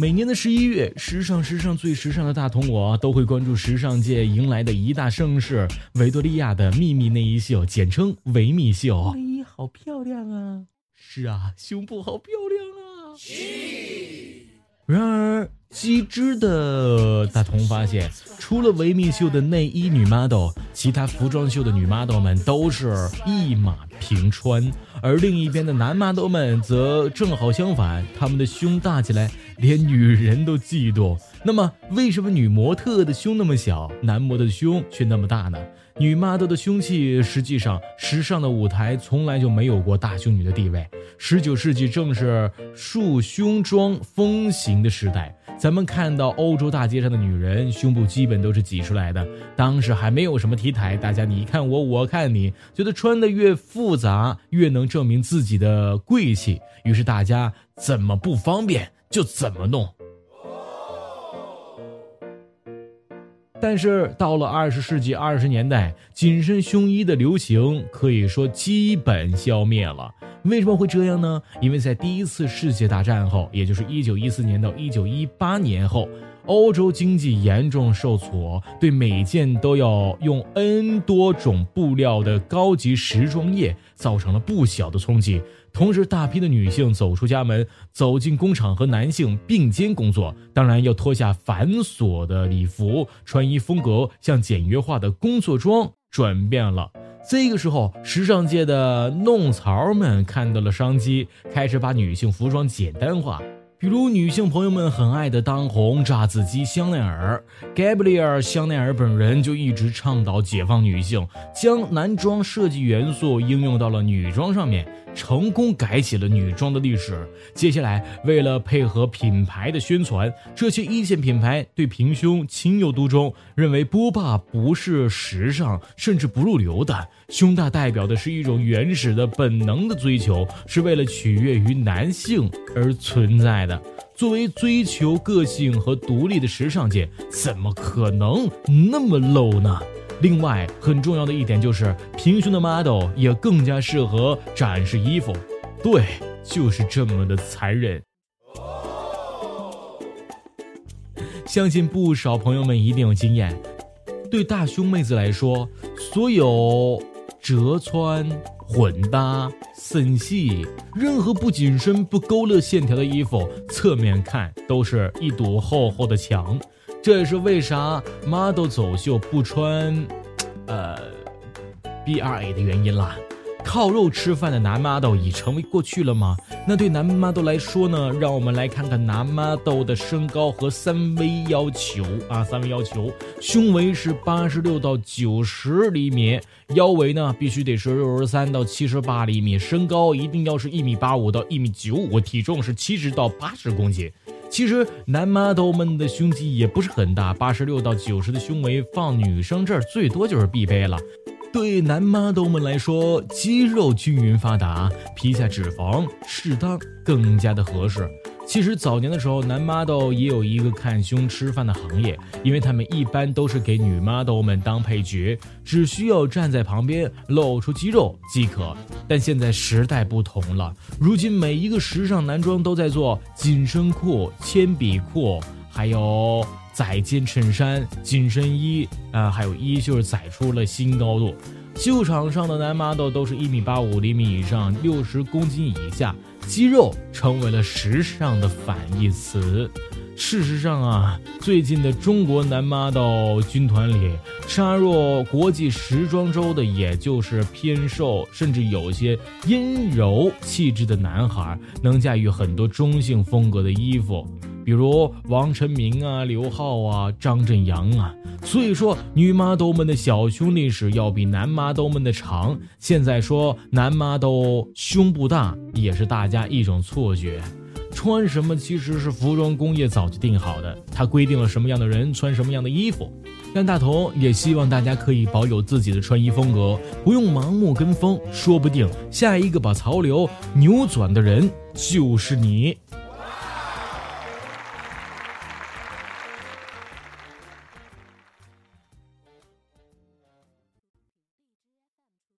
每年的十一月，时尚时尚最时尚的大同我都会关注时尚界迎来的一大盛事——维多利亚的秘密内衣秀，简称维密秀。内衣好漂亮啊！是啊，胸部好漂亮啊！然而，机智的大同发现，除了维密秀的内衣女 model，其他服装秀的女 model 们都是一马平川，而另一边的男 model 们则正好相反，他们的胸大起来，连女人都嫉妒。那么，为什么女模特的胸那么小，男模的胸却那么大呢？女 model 的凶器，实际上，时尚的舞台从来就没有过大胸女的地位。十九世纪正是束胸装风行的时代，咱们看到欧洲大街上的女人，胸部基本都是挤出来的。当时还没有什么 T 台，大家你看我，我看你，觉得穿的越复杂，越能证明自己的贵气，于是大家怎么不方便就怎么弄。但是到了二十世纪二十年代，紧身胸衣的流行可以说基本消灭了。为什么会这样呢？因为在第一次世界大战后，也就是一九一四年到一九一八年后。欧洲经济严重受挫，对每件都要用 N 多种布料的高级时装业造成了不小的冲击。同时，大批的女性走出家门，走进工厂和男性并肩工作，当然要脱下繁琐的礼服，穿衣风格向简约化的工作装转变了。这个时候，时尚界的弄潮们看到了商机，开始把女性服装简单化。比如女性朋友们很爱的当红榨子机香奈儿，Gabrielle 香奈儿本人就一直倡导解放女性，将男装设计元素应用到了女装上面，成功改写了女装的历史。接下来，为了配合品牌的宣传，这些一线品牌对平胸情有独钟，认为波霸不是时尚甚至不入流的，胸大代表的是一种原始的本能的追求，是为了取悦于男性而存在。的作为追求个性和独立的时尚界，怎么可能那么 low 呢？另外，很重要的一点就是，平胸的 model 也更加适合展示衣服。对，就是这么的残忍。相信不少朋友们一定有经验，对大胸妹子来说，所有折穿。混搭、森系，任何不紧身、不勾勒线条的衣服，侧面看都是一堵厚厚的墙。这也是为啥 model 走秀不穿，呃，B R A 的原因啦。靠肉吃饭的男 model 已成为过去了吗？那对男 model 来说呢？让我们来看看男 model 的身高和三围要求啊，三围要求，胸围是八十六到九十厘米，腰围呢必须得是六十三到七十八厘米，身高一定要是一米八五到一米九五，体重是七十到八十公斤。其实男 model 们的胸肌也不是很大，八十六到九十的胸围放女生这儿最多就是必备了。对男 model 们来说，肌肉均匀发达，皮下脂肪适当更加的合适。其实早年的时候，男 model 也有一个看胸吃饭的行业，因为他们一般都是给女 model 们当配角，只需要站在旁边露出肌肉即可。但现在时代不同了，如今每一个时尚男装都在做紧身裤、铅笔裤，还有。窄肩衬衫、紧身衣啊，还有衣袖载出了新高度。秀场上的男 model 都是一米八五厘米以上，六十公斤以下，肌肉成为了时尚的反义词。事实上啊，最近的中国男 model 军团里，杀入国际时装周的，也就是偏瘦，甚至有些阴柔气质的男孩，能驾驭很多中性风格的衣服。比如王晨明啊、刘浩啊、张振阳啊，所以说女 model 们的小胸历史要比男 model 们的长。现在说男 model 胸部大，也是大家一种错觉。穿什么其实是服装工业早就定好的，它规定了什么样的人穿什么样的衣服。但大头也希望大家可以保有自己的穿衣风格，不用盲目跟风，说不定下一个把潮流扭转的人就是你。